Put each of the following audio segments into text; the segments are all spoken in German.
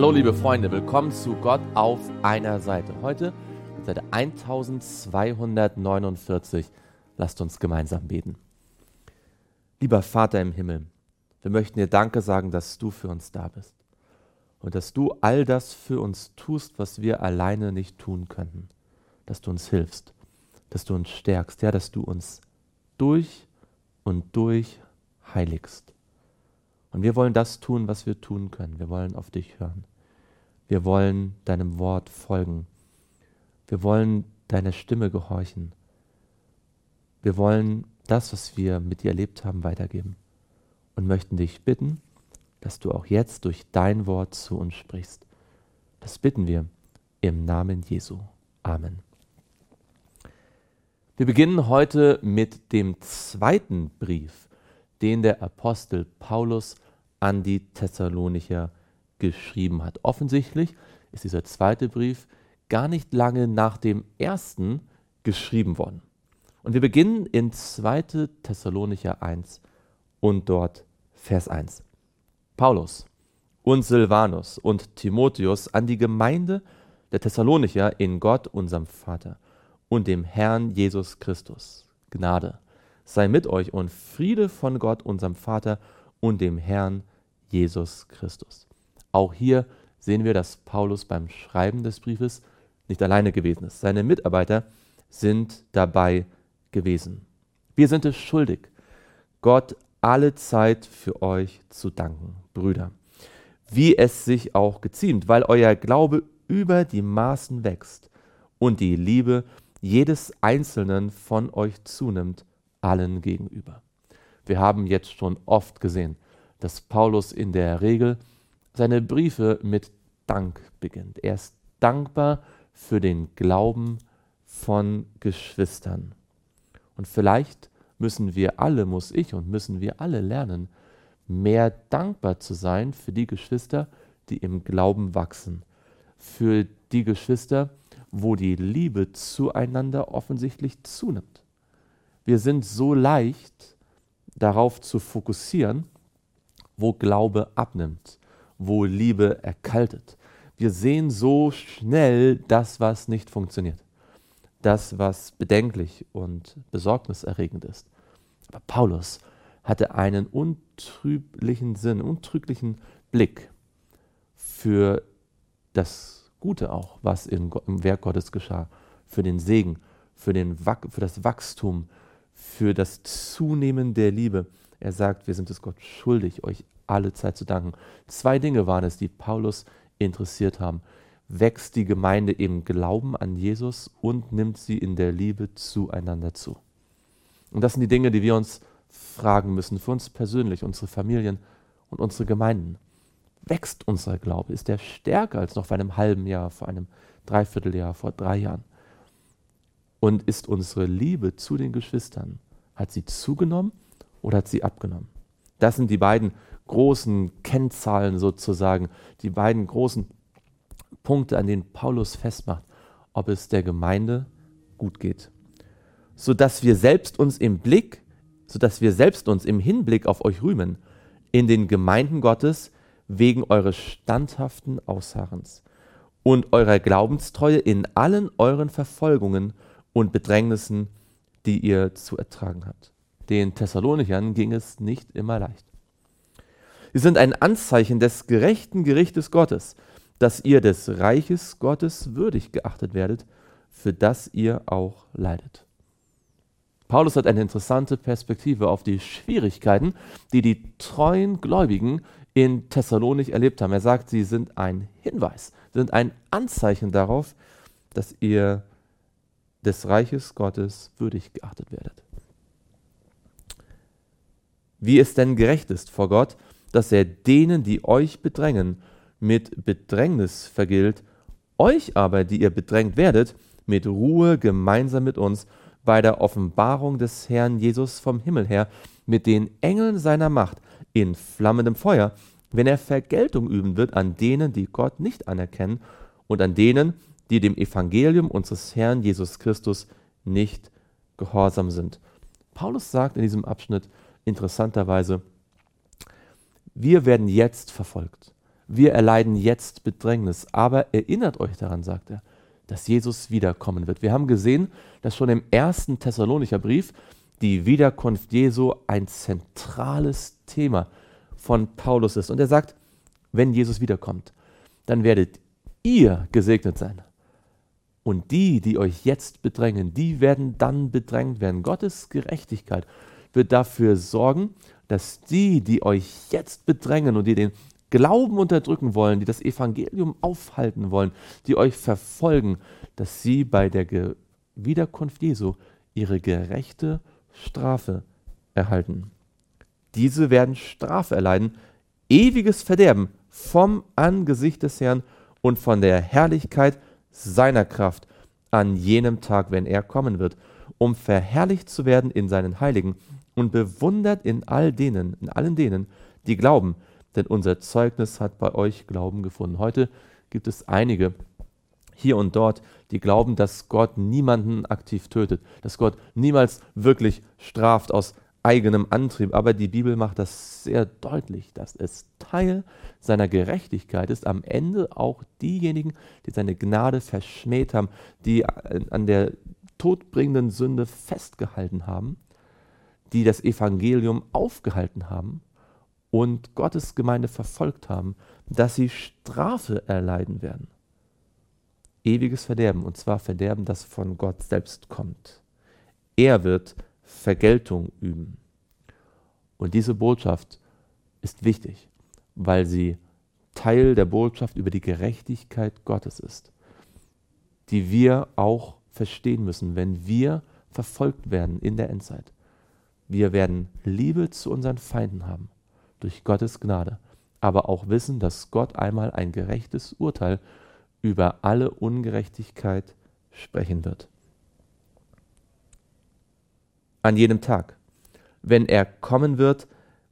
Hallo liebe Freunde, willkommen zu Gott auf einer Seite. Heute Seite 1249. Lasst uns gemeinsam beten. Lieber Vater im Himmel, wir möchten dir Danke sagen, dass du für uns da bist und dass du all das für uns tust, was wir alleine nicht tun könnten. Dass du uns hilfst, dass du uns stärkst, ja, dass du uns durch und durch heiligst. Und wir wollen das tun, was wir tun können. Wir wollen auf dich hören. Wir wollen deinem Wort folgen. Wir wollen deiner Stimme gehorchen. Wir wollen das, was wir mit dir erlebt haben, weitergeben und möchten dich bitten, dass du auch jetzt durch dein Wort zu uns sprichst. Das bitten wir im Namen Jesu. Amen. Wir beginnen heute mit dem zweiten Brief den der Apostel Paulus an die Thessalonicher geschrieben hat. Offensichtlich ist dieser zweite Brief gar nicht lange nach dem ersten geschrieben worden. Und wir beginnen in 2. Thessalonicher 1 und dort Vers 1. Paulus und Silvanus und Timotheus an die Gemeinde der Thessalonicher in Gott, unserem Vater und dem Herrn Jesus Christus. Gnade sei mit euch und Friede von Gott, unserem Vater und dem Herrn Jesus Christus. Auch hier sehen wir, dass Paulus beim Schreiben des Briefes nicht alleine gewesen ist. Seine Mitarbeiter sind dabei gewesen. Wir sind es schuldig, Gott alle Zeit für euch zu danken, Brüder, wie es sich auch geziemt, weil euer Glaube über die Maßen wächst und die Liebe jedes Einzelnen von euch zunimmt allen gegenüber. Wir haben jetzt schon oft gesehen, dass Paulus in der Regel seine Briefe mit Dank beginnt. Er ist dankbar für den Glauben von Geschwistern. Und vielleicht müssen wir alle, muss ich und müssen wir alle lernen, mehr dankbar zu sein für die Geschwister, die im Glauben wachsen, für die Geschwister, wo die Liebe zueinander offensichtlich zunimmt. Wir sind so leicht darauf zu fokussieren, wo Glaube abnimmt, wo Liebe erkaltet. Wir sehen so schnell das, was nicht funktioniert, das, was bedenklich und besorgniserregend ist. Aber Paulus hatte einen untrüglichen Sinn, untrüglichen Blick für das Gute auch, was im Werk Gottes geschah, für den Segen, für, den, für das Wachstum, für das Zunehmen der Liebe. Er sagt, wir sind es Gott schuldig, euch alle Zeit zu danken. Zwei Dinge waren es, die Paulus interessiert haben. Wächst die Gemeinde im Glauben an Jesus und nimmt sie in der Liebe zueinander zu. Und das sind die Dinge, die wir uns fragen müssen, für uns persönlich, unsere Familien und unsere Gemeinden. Wächst unser Glaube? Ist er stärker als noch vor einem halben Jahr, vor einem Dreivierteljahr, vor drei Jahren? Und ist unsere Liebe zu den Geschwistern, hat sie zugenommen oder hat sie abgenommen? Das sind die beiden großen Kennzahlen sozusagen, die beiden großen Punkte, an denen Paulus festmacht, ob es der Gemeinde gut geht. Sodass wir selbst uns im Blick, sodass wir selbst uns im Hinblick auf euch rühmen, in den Gemeinden Gottes wegen eures standhaften Ausharrens und eurer Glaubenstreue in allen euren Verfolgungen und Bedrängnissen, die ihr zu ertragen habt. Den Thessalonichern ging es nicht immer leicht. Sie sind ein Anzeichen des gerechten Gerichtes Gottes, dass ihr des Reiches Gottes würdig geachtet werdet, für das ihr auch leidet. Paulus hat eine interessante Perspektive auf die Schwierigkeiten, die die treuen Gläubigen in Thessalonich erlebt haben. Er sagt, sie sind ein Hinweis, sind ein Anzeichen darauf, dass ihr des Reiches Gottes würdig geachtet werdet. Wie es denn gerecht ist vor Gott, dass er denen, die euch bedrängen, mit Bedrängnis vergilt, euch aber, die ihr bedrängt werdet, mit Ruhe gemeinsam mit uns bei der Offenbarung des Herrn Jesus vom Himmel her, mit den Engeln seiner Macht in flammendem Feuer, wenn er Vergeltung üben wird an denen, die Gott nicht anerkennen und an denen, die dem Evangelium unseres Herrn Jesus Christus nicht gehorsam sind. Paulus sagt in diesem Abschnitt interessanterweise, wir werden jetzt verfolgt. Wir erleiden jetzt Bedrängnis, aber erinnert euch daran, sagt er, dass Jesus wiederkommen wird. Wir haben gesehen, dass schon im ersten Thessalonicher Brief die Wiederkunft Jesu ein zentrales Thema von Paulus ist. Und er sagt, wenn Jesus wiederkommt, dann werdet ihr gesegnet sein. Und die, die euch jetzt bedrängen, die werden dann bedrängt werden. Gottes Gerechtigkeit wird dafür sorgen, dass die, die euch jetzt bedrängen und die den Glauben unterdrücken wollen, die das Evangelium aufhalten wollen, die euch verfolgen, dass sie bei der Ge Wiederkunft Jesu ihre gerechte Strafe erhalten. Diese werden Strafe erleiden, ewiges Verderben vom Angesicht des Herrn und von der Herrlichkeit seiner Kraft an jenem Tag, wenn er kommen wird, um verherrlicht zu werden in seinen Heiligen und bewundert in all denen, in allen denen, die glauben, denn unser Zeugnis hat bei euch Glauben gefunden. Heute gibt es einige hier und dort, die glauben, dass Gott niemanden aktiv tötet, dass Gott niemals wirklich straft aus eigenem Antrieb. Aber die Bibel macht das sehr deutlich, dass es Teil seiner Gerechtigkeit ist, am Ende auch diejenigen, die seine Gnade verschmäht haben, die an der todbringenden Sünde festgehalten haben, die das Evangelium aufgehalten haben und Gottes Gemeinde verfolgt haben, dass sie Strafe erleiden werden. Ewiges Verderben, und zwar Verderben, das von Gott selbst kommt. Er wird Vergeltung üben. Und diese Botschaft ist wichtig, weil sie Teil der Botschaft über die Gerechtigkeit Gottes ist, die wir auch verstehen müssen, wenn wir verfolgt werden in der Endzeit. Wir werden Liebe zu unseren Feinden haben durch Gottes Gnade, aber auch wissen, dass Gott einmal ein gerechtes Urteil über alle Ungerechtigkeit sprechen wird. An jenem Tag, wenn er kommen wird,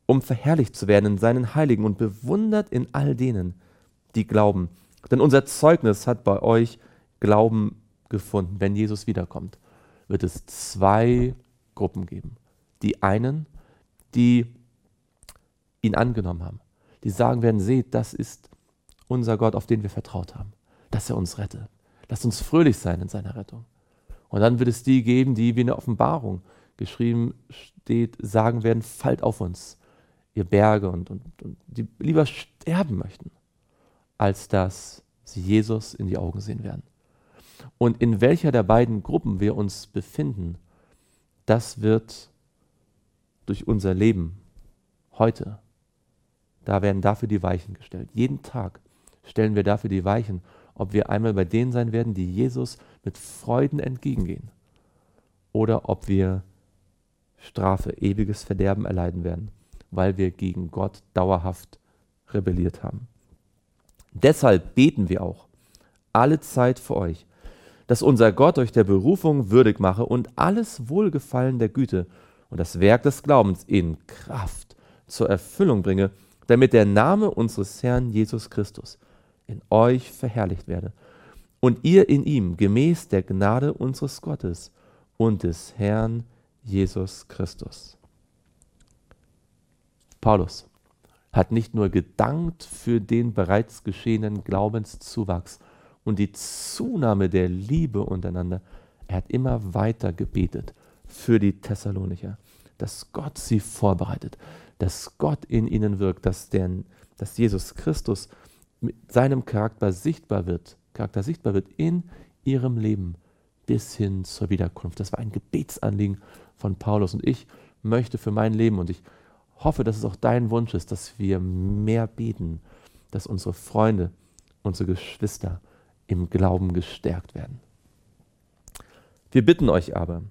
um verherrlicht zu werden in seinen Heiligen und bewundert in all denen, die glauben. Denn unser Zeugnis hat bei euch Glauben gefunden. Wenn Jesus wiederkommt, wird es zwei Gruppen geben. Die einen, die ihn angenommen haben, die sagen werden, seht, das ist unser Gott, auf den wir vertraut haben, dass er uns rette. Lasst uns fröhlich sein in seiner Rettung. Und dann wird es die geben, die wie eine Offenbarung geschrieben steht, sagen werden, fallt auf uns, ihr Berge, und, und, und die lieber sterben möchten, als dass sie Jesus in die Augen sehen werden. Und in welcher der beiden Gruppen wir uns befinden, das wird durch unser Leben heute da werden dafür die Weichen gestellt. Jeden Tag stellen wir dafür die Weichen, ob wir einmal bei denen sein werden, die Jesus mit Freuden entgegengehen, oder ob wir Strafe, ewiges Verderben erleiden werden, weil wir gegen Gott dauerhaft rebelliert haben. Deshalb beten wir auch alle Zeit für euch, dass unser Gott euch der Berufung würdig mache und alles Wohlgefallen der Güte und das Werk des Glaubens in Kraft zur Erfüllung bringe, damit der Name unseres Herrn Jesus Christus in euch verherrlicht werde und ihr in ihm gemäß der Gnade unseres Gottes und des Herrn Jesus Christus. Paulus hat nicht nur gedankt für den bereits geschehenen Glaubenszuwachs und die Zunahme der Liebe untereinander, er hat immer weiter gebetet für die Thessalonicher, dass Gott sie vorbereitet, dass Gott in ihnen wirkt, dass, der, dass Jesus Christus mit seinem Charakter sichtbar wird, Charakter sichtbar wird in ihrem Leben bis hin zur Wiederkunft. Das war ein Gebetsanliegen von Paulus und ich möchte für mein Leben und ich hoffe, dass es auch dein Wunsch ist, dass wir mehr beten, dass unsere Freunde, unsere Geschwister im Glauben gestärkt werden. Wir bitten euch aber,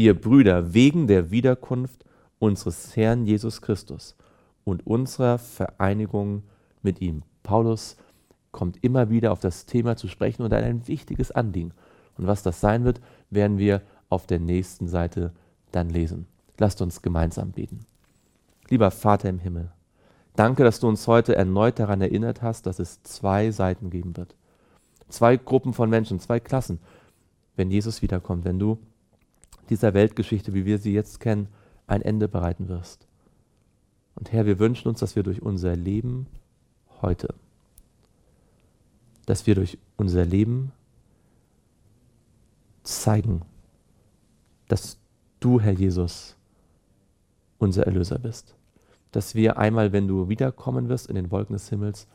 ihr Brüder, wegen der Wiederkunft unseres Herrn Jesus Christus und unserer Vereinigung mit ihm. Paulus kommt immer wieder auf das Thema zu sprechen und ein wichtiges Anliegen. Und was das sein wird, werden wir auf der nächsten Seite dann lesen. Lasst uns gemeinsam beten. Lieber Vater im Himmel, danke, dass du uns heute erneut daran erinnert hast, dass es zwei Seiten geben wird. Zwei Gruppen von Menschen, zwei Klassen, wenn Jesus wiederkommt, wenn du dieser Weltgeschichte, wie wir sie jetzt kennen, ein Ende bereiten wirst. Und Herr, wir wünschen uns, dass wir durch unser Leben heute dass wir durch unser Leben zeigen, dass du, Herr Jesus, unser Erlöser bist. Dass wir einmal, wenn du wiederkommen wirst in den Wolken des Himmels,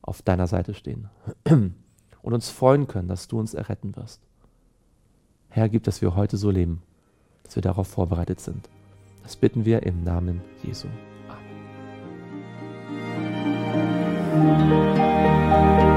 auf deiner Seite stehen und uns freuen können, dass du uns erretten wirst. Herr, gib, dass wir heute so leben, dass wir darauf vorbereitet sind. Das bitten wir im Namen Jesu. Amen.